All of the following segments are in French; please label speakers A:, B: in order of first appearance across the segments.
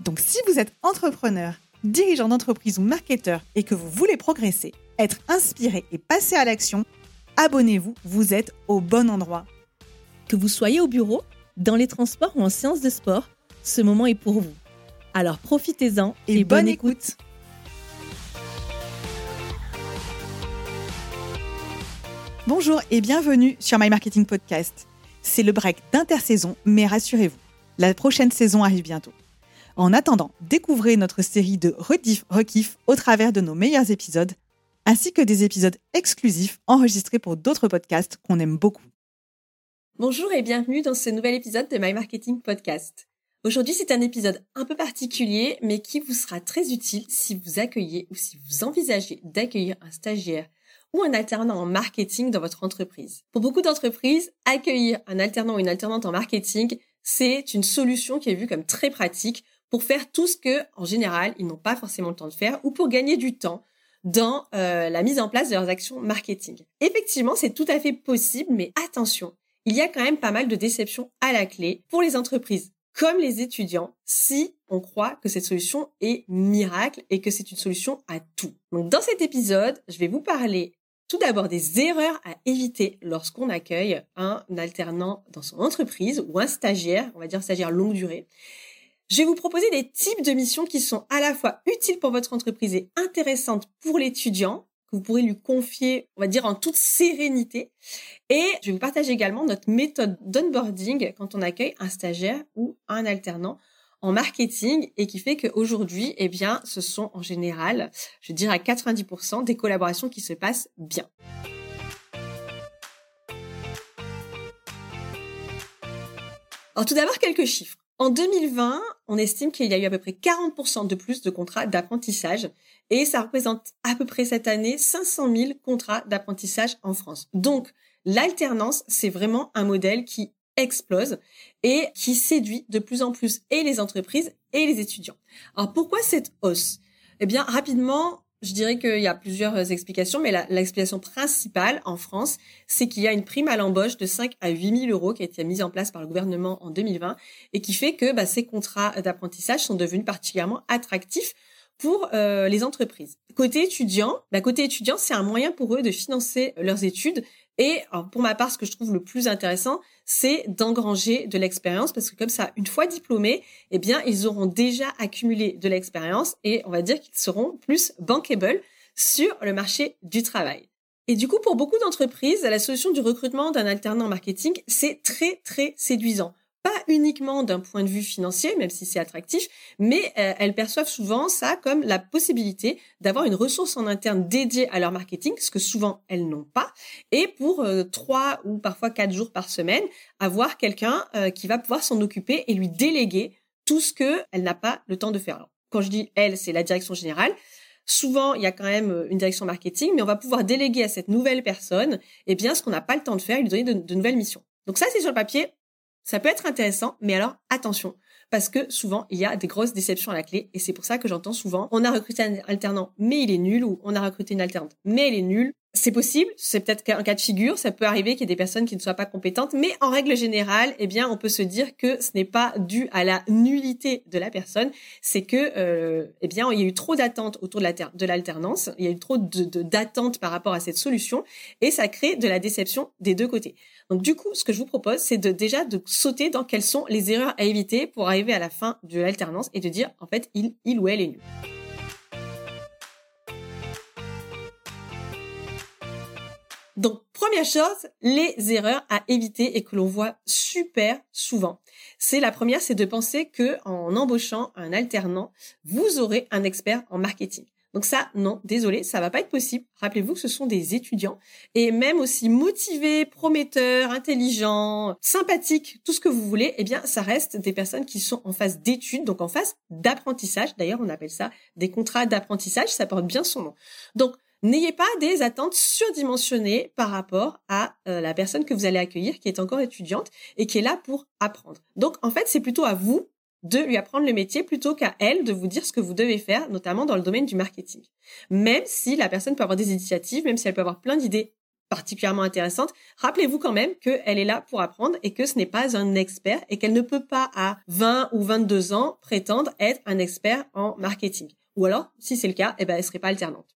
A: Donc si vous êtes entrepreneur, dirigeant d'entreprise ou marketeur et que vous voulez progresser, être inspiré et passer à l'action, abonnez-vous, vous êtes au bon endroit.
B: Que vous soyez au bureau, dans les transports ou en séance de sport, ce moment est pour vous. Alors profitez-en et, bonne, écoute.
A: Bonjour et bienvenue sur My Marketing Podcast. C'est le break d'intersaison, mais rassurez-vous, la prochaine saison arrive bientôt. En attendant, découvrez notre série de rediff rekiff au travers de nos meilleurs épisodes, ainsi que des épisodes exclusifs enregistrés pour d'autres podcasts qu'on aime beaucoup.
B: Bonjour et bienvenue dans ce nouvel épisode de My Marketing Podcast. Aujourd'hui, c'est un épisode un peu particulier, mais qui vous sera très utile si vous accueillez ou si vous envisagez d'accueillir un stagiaire ou un alternant en marketing dans votre entreprise. Pour beaucoup d'entreprises, accueillir un alternant ou une alternante en marketing, c'est une solution qui est vue comme très pratique pour faire tout ce que, en général, ils n'ont pas forcément le temps de faire ou pour gagner du temps dans euh, la mise en place de leurs actions marketing. Effectivement, c'est tout à fait possible, mais attention, il y a quand même pas mal de déceptions à la clé pour les entreprises comme les étudiants si on croit que cette solution est miracle et que c'est une solution à tout. Donc dans cet épisode, je vais vous parler tout d'abord des erreurs à éviter lorsqu'on accueille un alternant dans son entreprise ou un stagiaire, on va dire stagiaire longue durée. Je vais vous proposer des types de missions qui sont à la fois utiles pour votre entreprise et intéressantes pour l'étudiant, que vous pourrez lui confier, on va dire, en toute sérénité. Et je vais vous partager également notre méthode d'onboarding quand on accueille un stagiaire ou un alternant en marketing et qui fait qu'aujourd'hui, eh bien, ce sont en général, je dirais à 90% des collaborations qui se passent bien. Alors tout d'abord, quelques chiffres. En 2020, on estime qu'il y a eu à peu près 40% de plus de contrats d'apprentissage et ça représente à peu près cette année 500 000 contrats d'apprentissage en France. Donc, l'alternance, c'est vraiment un modèle qui explose et qui séduit de plus en plus et les entreprises et les étudiants. Alors, pourquoi cette hausse? Eh bien, rapidement, je dirais qu'il y a plusieurs explications, mais l'explication principale en France, c'est qu'il y a une prime à l'embauche de 5 à 8 000 euros qui a été mise en place par le gouvernement en 2020 et qui fait que bah, ces contrats d'apprentissage sont devenus particulièrement attractifs pour euh, les entreprises. Côté bah, côté étudiant, c'est un moyen pour eux de financer leurs études. Et pour ma part, ce que je trouve le plus intéressant, c'est d'engranger de l'expérience parce que comme ça, une fois diplômés, eh bien, ils auront déjà accumulé de l'expérience et on va dire qu'ils seront plus bankable sur le marché du travail. Et du coup, pour beaucoup d'entreprises, la solution du recrutement d'un alternant marketing, c'est très, très séduisant pas uniquement d'un point de vue financier, même si c'est attractif, mais euh, elles perçoivent souvent ça comme la possibilité d'avoir une ressource en interne dédiée à leur marketing, ce que souvent elles n'ont pas, et pour euh, trois ou parfois quatre jours par semaine, avoir quelqu'un euh, qui va pouvoir s'en occuper et lui déléguer tout ce que elle n'a pas le temps de faire. quand je dis elle, c'est la direction générale. Souvent, il y a quand même une direction marketing, mais on va pouvoir déléguer à cette nouvelle personne, eh bien, ce qu'on n'a pas le temps de faire, et lui donner de nouvelles missions. Donc ça, c'est sur le papier ça peut être intéressant, mais alors attention, parce que souvent il y a des grosses déceptions à la clé, et c'est pour ça que j'entends souvent on a recruté un alternant, mais il est nul, ou on a recruté une alternante, mais elle est nulle. C'est possible, c'est peut-être un cas de figure, ça peut arriver qu'il y ait des personnes qui ne soient pas compétentes, mais en règle générale, eh bien, on peut se dire que ce n'est pas dû à la nullité de la personne, c'est que, euh, eh bien, il y a eu trop d'attentes autour de l'alternance, il y a eu trop d'attentes par rapport à cette solution, et ça crée de la déception des deux côtés. Donc du coup, ce que je vous propose, c'est de déjà de sauter dans quelles sont les erreurs à éviter pour arriver à la fin de l'alternance et de dire en fait il, il ou elle est nul. Donc, première chose, les erreurs à éviter et que l'on voit super souvent. C'est la première, c'est de penser que en embauchant un alternant, vous aurez un expert en marketing. Donc ça, non, désolé, ça va pas être possible. Rappelez-vous que ce sont des étudiants et même aussi motivés, prometteurs, intelligents, sympathiques, tout ce que vous voulez, eh bien, ça reste des personnes qui sont en phase d'études, donc en phase d'apprentissage. D'ailleurs, on appelle ça des contrats d'apprentissage, ça porte bien son nom. Donc, N'ayez pas des attentes surdimensionnées par rapport à euh, la personne que vous allez accueillir qui est encore étudiante et qui est là pour apprendre. Donc en fait, c'est plutôt à vous de lui apprendre le métier plutôt qu'à elle de vous dire ce que vous devez faire, notamment dans le domaine du marketing. Même si la personne peut avoir des initiatives, même si elle peut avoir plein d'idées particulièrement intéressantes, rappelez-vous quand même qu'elle est là pour apprendre et que ce n'est pas un expert et qu'elle ne peut pas à 20 ou 22 ans prétendre être un expert en marketing. Ou alors, si c'est le cas, eh ben, elle serait pas alternante.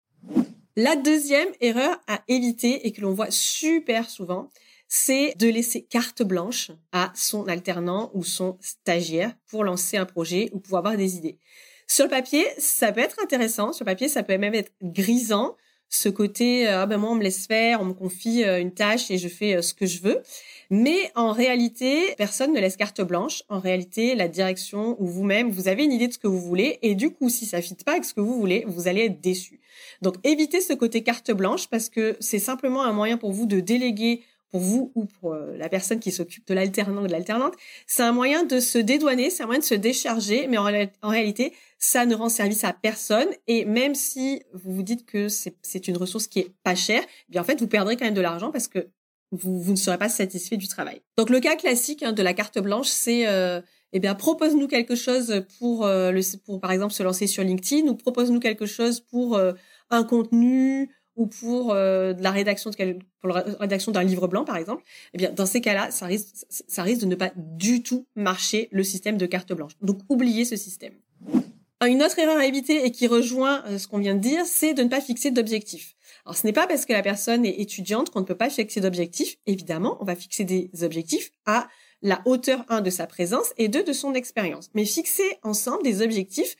B: La deuxième erreur à éviter et que l'on voit super souvent, c'est de laisser carte blanche à son alternant ou son stagiaire pour lancer un projet ou pour avoir des idées. Sur le papier, ça peut être intéressant. Sur le papier, ça peut même être grisant. Ce côté, euh, ah ben moi, on me laisse faire, on me confie euh, une tâche et je fais euh, ce que je veux. Mais en réalité, personne ne laisse carte blanche. En réalité, la direction ou vous-même, vous avez une idée de ce que vous voulez et du coup, si ça fit pas avec ce que vous voulez, vous allez être déçu. Donc, évitez ce côté carte blanche parce que c'est simplement un moyen pour vous de déléguer pour vous ou pour euh, la personne qui s'occupe de l'alternant ou de l'alternante, c'est un moyen de se dédouaner, c'est un moyen de se décharger, mais en, réalité, ça ne rend service à personne. Et même si vous vous dites que c'est une ressource qui est pas chère, eh bien en fait, vous perdrez quand même de l'argent parce que vous, vous, ne serez pas satisfait du travail. Donc le cas classique hein, de la carte blanche, c'est euh, eh bien propose-nous quelque chose pour euh, le pour par exemple se lancer sur LinkedIn ou propose-nous quelque chose pour un contenu ou pour euh, la rédaction de pour la rédaction d'un livre blanc par exemple. Eh bien dans ces cas-là, ça risque ça risque de ne pas du tout marcher le système de carte blanche. Donc oubliez ce système. Une autre erreur à éviter et qui rejoint ce qu'on vient de dire, c'est de ne pas fixer d'objectifs. Alors, ce n'est pas parce que la personne est étudiante qu'on ne peut pas fixer d'objectifs. Évidemment, on va fixer des objectifs à la hauteur 1 de sa présence et 2 de son expérience. Mais fixer ensemble des objectifs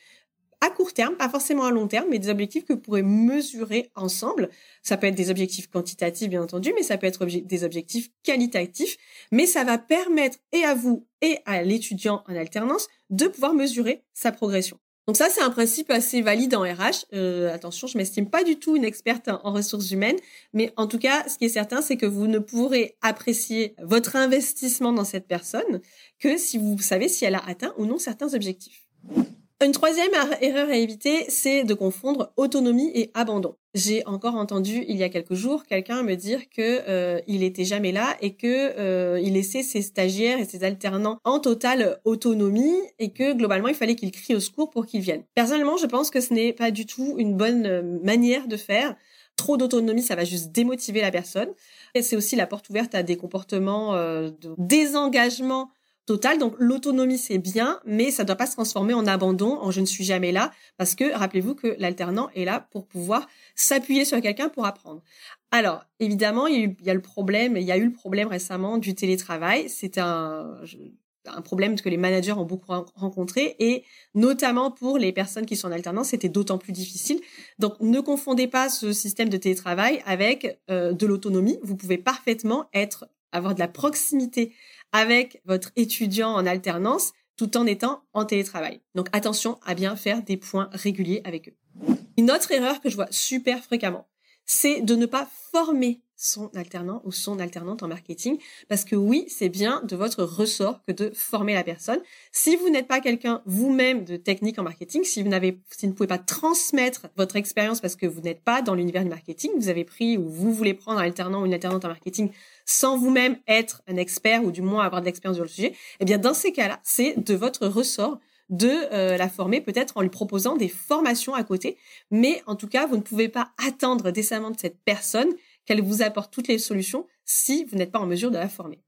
B: à court terme, pas forcément à long terme, mais des objectifs que vous pourrez mesurer ensemble. Ça peut être des objectifs quantitatifs, bien entendu, mais ça peut être des objectifs qualitatifs. Mais ça va permettre et à vous et à l'étudiant en alternance de pouvoir mesurer sa progression. Donc ça, c'est un principe assez valide en RH. Euh, attention, je m'estime pas du tout une experte en ressources humaines, mais en tout cas, ce qui est certain, c'est que vous ne pourrez apprécier votre investissement dans cette personne que si vous savez si elle a atteint ou non certains objectifs. Une troisième erreur à éviter, c'est de confondre autonomie et abandon. J'ai encore entendu il y a quelques jours quelqu'un me dire que euh, il était jamais là et que euh, il laissait ses stagiaires et ses alternants en totale autonomie et que globalement il fallait qu'ils crient au secours pour qu'ils viennent. Personnellement, je pense que ce n'est pas du tout une bonne euh, manière de faire. Trop d'autonomie, ça va juste démotiver la personne. C'est aussi la porte ouverte à des comportements de désengagement Total, Donc l'autonomie c'est bien, mais ça ne doit pas se transformer en abandon, en je ne suis jamais là, parce que rappelez-vous que l'alternant est là pour pouvoir s'appuyer sur quelqu'un pour apprendre. Alors évidemment, il y, a le problème, il y a eu le problème récemment du télétravail. C'est un, un problème que les managers ont beaucoup rencontré et notamment pour les personnes qui sont en alternance, c'était d'autant plus difficile. Donc ne confondez pas ce système de télétravail avec euh, de l'autonomie. Vous pouvez parfaitement être avoir de la proximité avec votre étudiant en alternance tout en étant en télétravail. Donc attention à bien faire des points réguliers avec eux. Une autre erreur que je vois super fréquemment, c'est de ne pas former son alternant ou son alternante en marketing parce que oui, c'est bien de votre ressort que de former la personne. Si vous n'êtes pas quelqu'un vous-même de technique en marketing, si vous n'avez si vous ne pouvez pas transmettre votre expérience parce que vous n'êtes pas dans l'univers du marketing, vous avez pris ou vous voulez prendre un alternant ou une alternante en marketing sans vous-même être un expert ou du moins avoir de l'expérience sur le sujet, eh bien dans ces cas-là, c'est de votre ressort de euh, la former peut-être en lui proposant des formations à côté, mais en tout cas, vous ne pouvez pas attendre décemment de cette personne qu'elle vous apporte toutes les solutions si vous n'êtes pas en mesure de la former.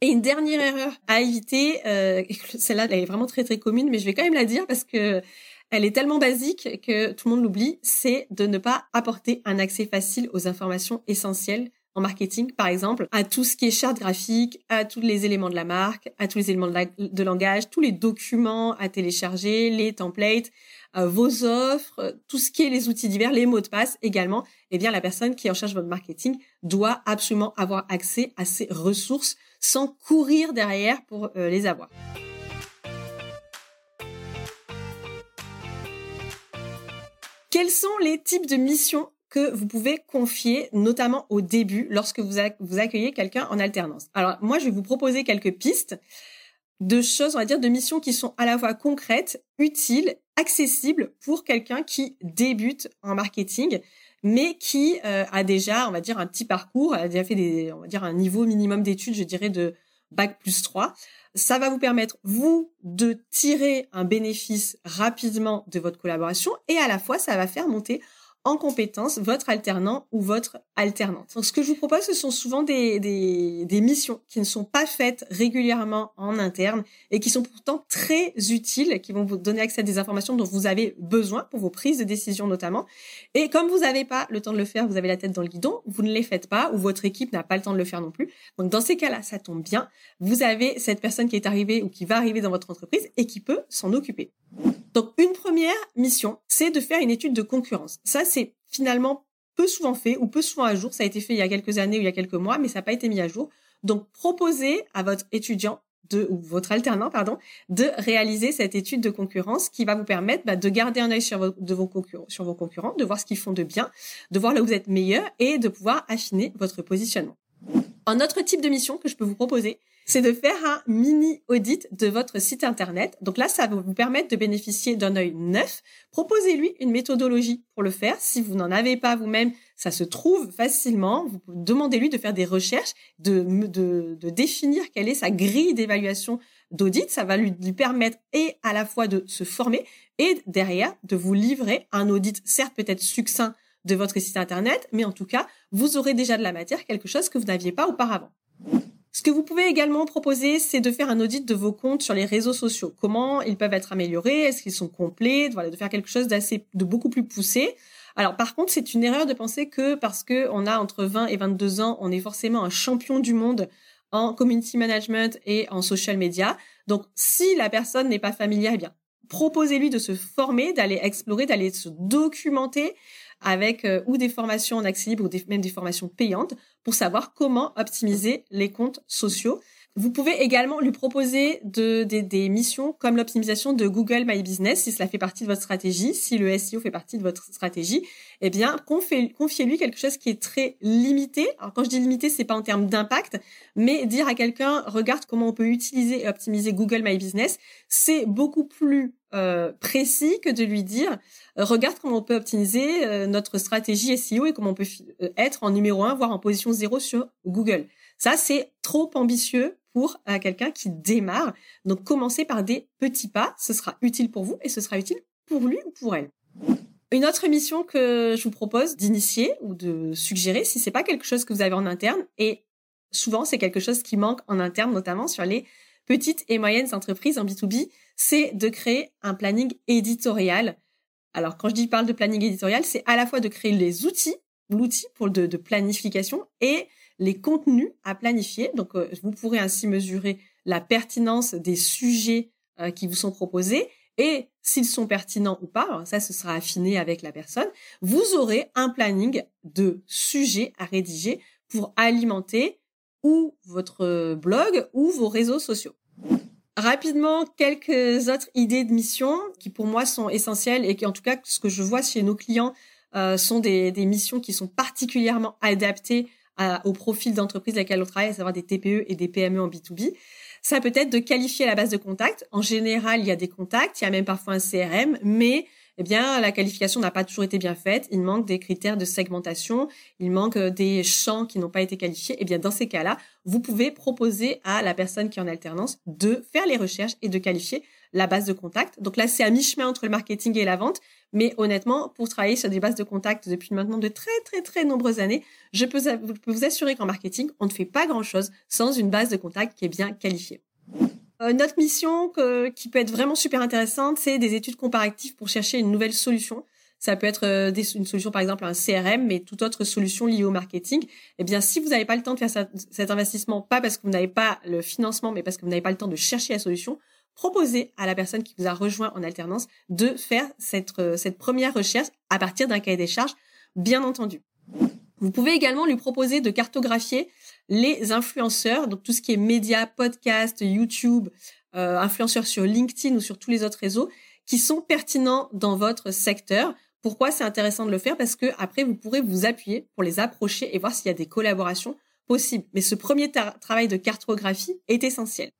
B: Et une dernière erreur à éviter, euh, celle-là elle est vraiment très très commune, mais je vais quand même la dire parce que elle est tellement basique que tout le monde l'oublie, c'est de ne pas apporter un accès facile aux informations essentielles en marketing, par exemple, à tout ce qui est charte graphique, à tous les éléments de la marque, à tous les éléments de, langage, tous les documents à télécharger, les templates, euh, vos offres, euh, tout ce qui est les outils divers, les mots de passe également. Eh bien, la personne qui est en charge votre marketing doit absolument avoir accès à ces ressources sans courir derrière pour euh, les avoir. quels sont les types de missions que vous pouvez confier, notamment au début, lorsque vous, vous accueillez quelqu'un en alternance. Alors moi, je vais vous proposer quelques pistes de choses, on va dire, de missions qui sont à la fois concrètes, utiles, accessibles pour quelqu'un qui débute en marketing, mais qui euh, a déjà, on va dire, un petit parcours, a déjà fait des, on va dire, un niveau minimum d'études, je dirais, de bac plus 3. Ça va vous permettre, vous, de tirer un bénéfice rapidement de votre collaboration et à la fois, ça va faire monter en compétence votre alternant ou votre alternante. Donc, ce que je vous propose, ce sont souvent des, des, des, missions qui ne sont pas faites régulièrement en interne et qui sont pourtant très utiles, qui vont vous donner accès à des informations dont vous avez besoin pour vos prises de décision notamment. Et comme vous n'avez pas le temps de le faire, vous avez la tête dans le guidon, vous ne les faites pas ou votre équipe n'a pas le temps de le faire non plus. Donc, dans ces cas-là, ça tombe bien. Vous avez cette personne qui est arrivée ou qui va arriver dans votre entreprise et qui peut s'en occuper. Donc, une première mission, c'est de faire une étude de concurrence. Ça, c'est finalement peu souvent fait ou peu souvent à jour. Ça a été fait il y a quelques années ou il y a quelques mois, mais ça n'a pas été mis à jour. Donc, proposez à votre étudiant de, ou votre alternant, pardon, de réaliser cette étude de concurrence qui va vous permettre bah, de garder un œil sur vos, vos concurrents, sur vos concurrents, de voir ce qu'ils font de bien, de voir là où vous êtes meilleur et de pouvoir affiner votre positionnement. Un autre type de mission que je peux vous proposer, c'est de faire un mini audit de votre site internet. Donc là, ça va vous permettre de bénéficier d'un œil neuf. Proposez-lui une méthodologie pour le faire. Si vous n'en avez pas vous-même, ça se trouve facilement. Vous demandez-lui de faire des recherches, de, de, de définir quelle est sa grille d'évaluation d'audit. Ça va lui, lui permettre et à la fois de se former et derrière de vous livrer un audit, certes peut-être succinct de votre site internet, mais en tout cas, vous aurez déjà de la matière, quelque chose que vous n'aviez pas auparavant. Ce que vous pouvez également proposer, c'est de faire un audit de vos comptes sur les réseaux sociaux. Comment ils peuvent être améliorés? Est-ce qu'ils sont complets? Voilà, de faire quelque chose d'assez, de beaucoup plus poussé. Alors par contre, c'est une erreur de penser que parce que on a entre 20 et 22 ans, on est forcément un champion du monde en community management et en social media. Donc si la personne n'est pas familière, eh bien proposez-lui de se former, d'aller explorer, d'aller se documenter avec euh, ou des formations en accès libre ou même des formations payantes pour savoir comment optimiser les comptes sociaux. Vous pouvez également lui proposer de, des missions comme l'optimisation de Google My Business si cela fait partie de votre stratégie, si le SEO fait partie de votre stratégie. Eh bien, confiez-lui quelque chose qui est très limité. Alors, quand je dis limité, c'est pas en termes d'impact, mais dire à quelqu'un, regarde comment on peut utiliser et optimiser Google My Business, c'est beaucoup plus euh, précis que de lui dire euh, regarde comment on peut optimiser euh, notre stratégie SEO et comment on peut être en numéro un, voire en position zéro sur Google. Ça, c'est trop ambitieux pour quelqu'un qui démarre. Donc, commencez par des petits pas. Ce sera utile pour vous et ce sera utile pour lui ou pour elle. Une autre mission que je vous propose d'initier ou de suggérer, si c'est pas quelque chose que vous avez en interne, et souvent c'est quelque chose qui manque en interne, notamment sur les petites et moyennes entreprises en B2B, c'est de créer un planning éditorial. Alors, quand je dis parle de planning éditorial, c'est à la fois de créer les outils, l'outil de, planification et les contenus à planifier. Donc, euh, vous pourrez ainsi mesurer la pertinence des sujets euh, qui vous sont proposés et s'ils sont pertinents ou pas. ça, ce sera affiné avec la personne. Vous aurez un planning de sujets à rédiger pour alimenter ou votre blog ou vos réseaux sociaux. Rapidement, quelques autres idées de mission qui pour moi sont essentielles et qui en tout cas ce que je vois chez nos clients euh, sont des, missions qui sont particulièrement adaptées au profil d'entreprise à laquelle on travaille, à savoir des TPE et des PME en B2B. Ça peut être de qualifier la base de contacts. En général, il y a des contacts, il y a même parfois un CRM, mais eh bien, la qualification n'a pas toujours été bien faite. Il manque des critères de segmentation, il manque euh, des champs qui n'ont pas été qualifiés. Eh bien, dans ces cas-là, vous pouvez proposer à la personne qui est en alternance de faire les recherches et de qualifier la base de contact. Donc là, c'est à mi-chemin entre le marketing et la vente. Mais honnêtement, pour travailler sur des bases de contact depuis maintenant de très, très, très nombreuses années, je peux, vous assurer qu'en marketing, on ne fait pas grand-chose sans une base de contact qui est bien qualifiée. Euh, notre mission qui peut être vraiment super intéressante, c'est des études comparatives pour chercher une nouvelle solution. Ça peut être euh, une solution par exemple un CRM, mais toute autre solution liée au marketing. Eh bien, si vous n'avez pas le temps de faire cet investissement, pas parce que vous n'avez pas le financement, mais parce que vous n'avez pas le temps de chercher la solution, proposez à la personne qui vous a rejoint en alternance de faire cette, euh, cette première recherche à partir d'un cahier des charges, bien entendu. Vous pouvez également lui proposer de cartographier les influenceurs, donc tout ce qui est médias, podcast, YouTube, euh, influenceurs sur LinkedIn ou sur tous les autres réseaux, qui sont pertinents dans votre secteur Pourquoi c'est intéressant de le faire? Parce que après, vous pourrez vous appuyer pour les approcher et voir s'il y a des collaborations possibles. Mais ce premier travail de cartographie est essentiel.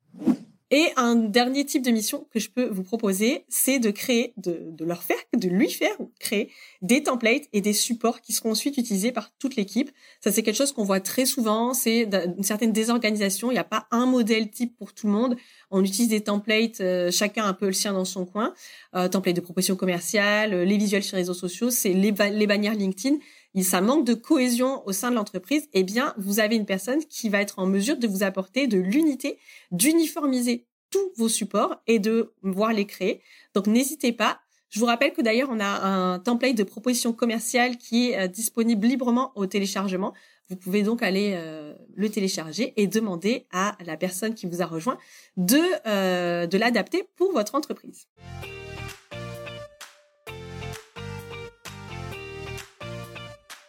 B: Et un dernier type de mission que je peux vous proposer, c'est de créer, de, de, leur faire, de lui faire créer des templates et des supports qui seront ensuite utilisés par toute l'équipe. Ça, c'est quelque chose qu'on voit très souvent. C'est une certaine désorganisation. Il n'y a pas un modèle type pour tout le monde. On utilise des templates, euh, chacun un peu le sien dans son coin. Euh, templates de proposition commerciale, euh, les visuels sur les réseaux sociaux, c'est les bannières LinkedIn ça manque de cohésion au sein de l'entreprise, eh bien, vous avez une personne qui va être en mesure de vous apporter de l'unité, d'uniformiser tous vos supports et de voir les créer. Donc, n'hésitez pas. Je vous rappelle que d'ailleurs, on a un template de proposition commerciale qui est euh, disponible librement au téléchargement. Vous pouvez donc aller euh, le télécharger et demander à la personne qui vous a rejoint de, euh, de l'adapter pour votre entreprise.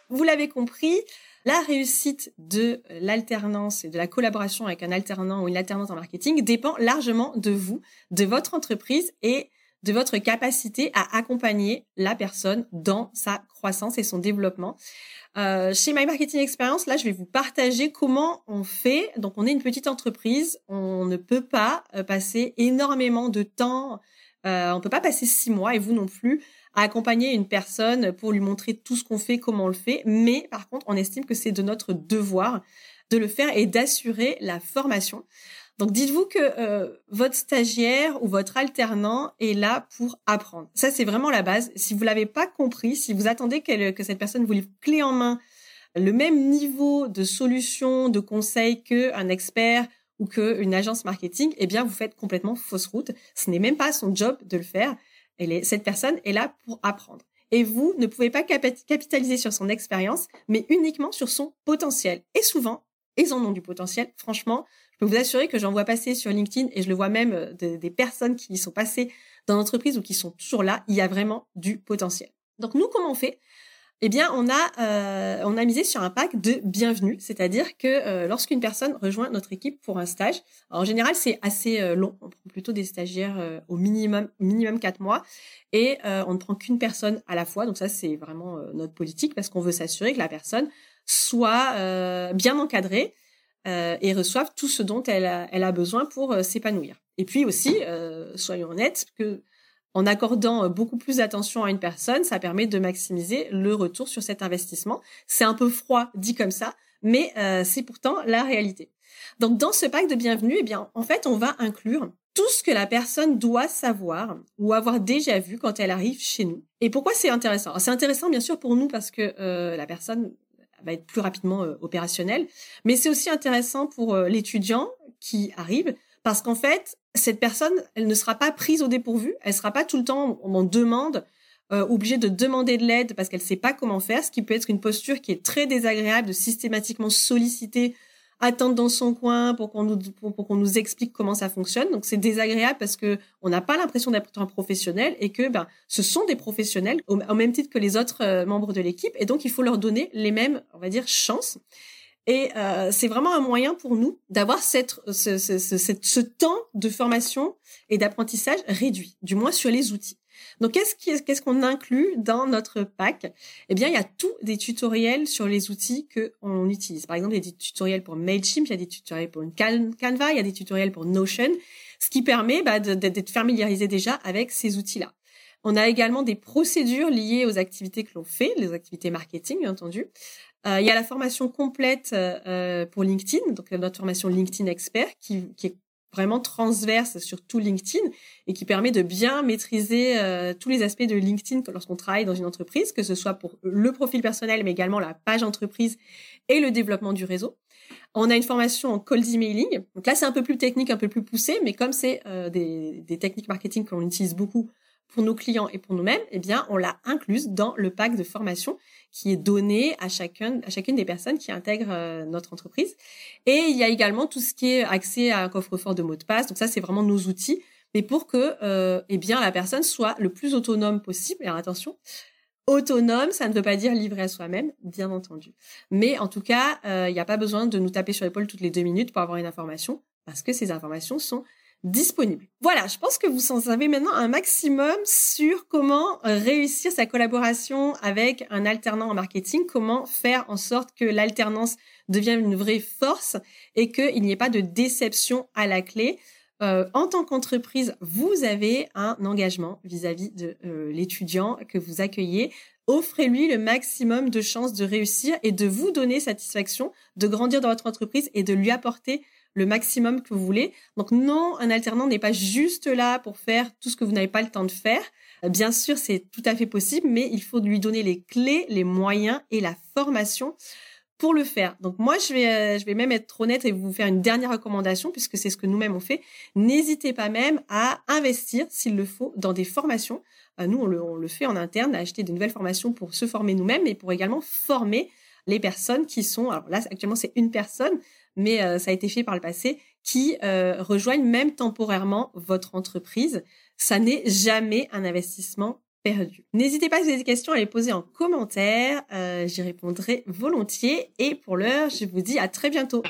B: Vous l'avez compris, la réussite de l'alternance et de la collaboration avec un alternant ou une alternante en marketing dépend largement de vous, de votre entreprise et de votre capacité à accompagner la personne dans sa croissance et son développement. Euh, chez My Marketing Experience, là, je vais vous partager comment on fait. Donc, on est une petite entreprise, on ne peut pas euh, passer énormément de temps, euh, on peut pas passer six mois et vous non plus à accompagner une personne pour lui montrer tout ce qu'on fait, comment on le fait. Mais par contre, on estime que c'est de notre devoir de le faire et d'assurer la formation. Donc dites-vous que euh, votre stagiaire ou votre alternant est là pour apprendre. Ça, c'est vraiment la base. Si vous l'avez pas compris, si vous attendez que cette personne vous livre clé en main le même niveau de solution, de conseil qu'un expert ou qu'une agence marketing, eh bien, vous faites complètement fausse route. Ce n'est même pas son job de le faire cette personne est là pour apprendre. Et vous ne pouvez pas capitaliser sur son expérience, mais uniquement sur son potentiel. Et souvent, ils en ont du potentiel. Franchement, je peux vous assurer que j'en vois passer sur LinkedIn et je le vois même euh, des personnes qui sont passées dans l'entreprise ou qui sont toujours là. Il y a vraiment du potentiel. Donc nous, comment on fait? Eh bien, on a, euh, on a misé sur un pack de bienvenue, c'est-à-dire que euh, lorsqu'une personne rejoint notre équipe pour un stage, en général c'est assez euh, long, on prend plutôt des stagiaires au minimum, minimum quatre mois, et on ne prend qu'une personne à la fois. Donc ça c'est vraiment notre politique parce qu'on veut s'assurer que la personne soit bien encadrée et reçoive tout ce dont elle a, elle a besoin pour s'épanouir. Et puis aussi, soyons honnêtes, que en accordant euh, beaucoup plus d'attention à une personne, ça permet de maximiser le retour sur cet investissement. C'est un peu froid dit comme ça, mais euh, c'est pourtant la réalité. Donc dans ce pack de bienvenue, eh bien en fait, on va inclure tout ce que la personne doit savoir ou avoir déjà vu quand elle arrive chez nous. Et pourquoi c'est intéressant? C'est intéressant bien sûr pour nous parce que euh, la personne va être plus rapidement opérationnelle, mais c'est aussi intéressant pour l'étudiant qui arrive parce qu'en fait, cette personne, elle ne sera pas prise au dépourvu, elle sera pas tout le temps en demande, euh, obligée de demander de l'aide parce qu'elle sait pas comment faire, ce qui peut être une posture qui est très désagréable de systématiquement solliciter, attendre dans son coin pour qu'on nous pour, qu'on nous explique comment ça fonctionne. Donc c'est désagréable parce que on n'a pas l'impression d'être un professionnel et que ben ce sont des professionnels au, même titre que les autres euh, membres de l'équipe et donc il faut leur donner les mêmes, on va dire, chances. Et euh, c'est vraiment un moyen pour nous d'avoir cette, ce, ce, ce, ce, temps de formation et d'apprentissage réduit, du moins sur les outils. Donc, qu'est-ce qu'est-ce qu'on inclut dans notre pack? Eh bien, il y a tous des tutoriels sur les outils que on utilise. Par exemple, il y a des tutoriels pour Mailchimp, il y a des tutoriels pour Canva, il y a des tutoriels pour Notion, ce qui permet bah, d'être familiarisé déjà avec ces outils-là. On a également des procédures liées aux activités que l'on fait, les activités marketing, bien entendu. Euh, il y a la formation complète euh, pour LinkedIn, donc notre formation LinkedIn Expert, qui, qui, est vraiment transverse sur tout LinkedIn et qui permet de bien maîtriser euh, tous les aspects de LinkedIn lorsqu'on travaille dans une entreprise, que ce soit pour le profil personnel, mais également la page entreprise et le développement du réseau. On a une formation en cold emailing. Donc là, c'est un peu plus technique, un peu plus poussé, mais comme c'est des, des techniques marketing qu'on utilise beaucoup pour nos clients et pour nous-mêmes, eh bien, on l'a incluse dans le pack de formation qui est donné à chacun, à chacune des personnes qui intègrent euh, notre entreprise. Et il y a également tout ce qui est accès à un coffre-fort de mots de passe. Donc ça, c'est vraiment nos outils, mais pour que, euh, eh bien, la personne soit le plus autonome possible. Et attention, autonome, ça ne veut pas dire livré à soi-même, bien entendu. Mais en tout cas, euh, il n'y a pas besoin de nous taper sur l'épaule toutes les deux minutes pour avoir une information, parce que ces informations sont Voilà, je pense que vous en savez maintenant un maximum sur comment réussir sa collaboration avec un alternant en marketing, comment faire en sorte que l'alternance devienne une vraie force et qu'il n'y ait pas de déception à la clé. Euh, en tant qu'entreprise, vous avez un engagement vis-à-vis de euh, l'étudiant que vous accueillez. Offrez-lui le maximum de chances de réussir et de vous donner satisfaction, de grandir dans votre entreprise et de lui apporter le maximum que vous voulez. Donc non, un alternant n'est pas juste là pour faire tout ce que vous n'avez pas le temps de faire. Euh, bien sûr, c'est tout à fait possible, mais il faut lui donner les clés, les moyens et la formation pour le faire. Donc moi, je vais, euh, je vais même être honnête et vous faire une dernière recommandation puisque c'est ce que nous-mêmes on fait. N'hésitez pas même à investir, s'il le faut, dans des formations. Euh, nous, on le, fait en interne, à acheter de nouvelles formations pour se former nous-mêmes et pour également former les personnes qui sont, alors là, actuellement, c'est une personne, mais euh, ça a été fait par le passé, qui rejoignent même temporairement votre entreprise. Ça n'est jamais un investissement perdu. N'hésitez pas vous avez des questions à les poser en commentaire, euh, j'y répondrai volontiers et pour l'heure, je vous dis à très bientôt.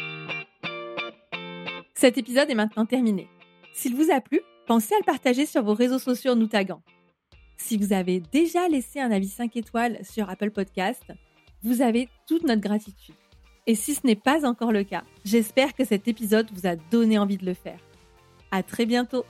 A: Cet épisode est maintenant terminé. S'il vous a plu, pensez à le partager sur vos réseaux sociaux en nous taguant. Si vous avez déjà laissé un avis 5 étoiles sur Apple Podcast, vous avez toute notre gratitude. Et si ce n'est pas encore le cas, j'espère que cet épisode vous a donné envie de le faire. À très bientôt!